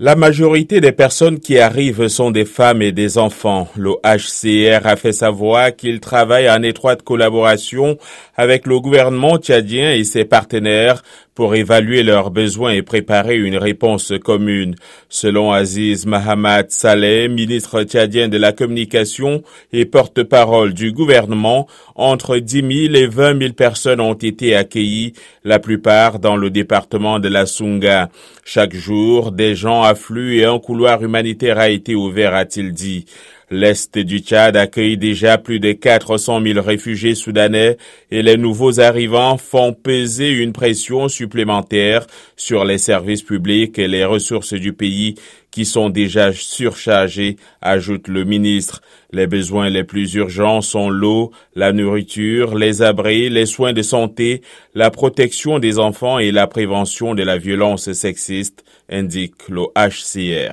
La majorité des personnes qui arrivent sont des femmes et des enfants. L'OHCR a fait savoir qu'il travaille en étroite collaboration avec le gouvernement tchadien et ses partenaires pour évaluer leurs besoins et préparer une réponse commune. Selon Aziz Mahamad Saleh, ministre tchadien de la communication et porte-parole du gouvernement, entre 10 000 et 20 000 personnes ont été accueillies, la plupart dans le département de la Sunga. Chaque jour, des gens affluent et un couloir humanitaire a été ouvert, a-t-il dit. L'Est du Tchad accueille déjà plus de 400 000 réfugiés soudanais et les nouveaux arrivants font peser une pression supplémentaire sur les services publics et les ressources du pays qui sont déjà surchargés, ajoute le ministre. Les besoins les plus urgents sont l'eau, la nourriture, les abris, les soins de santé, la protection des enfants et la prévention de la violence sexiste, indique le HCR.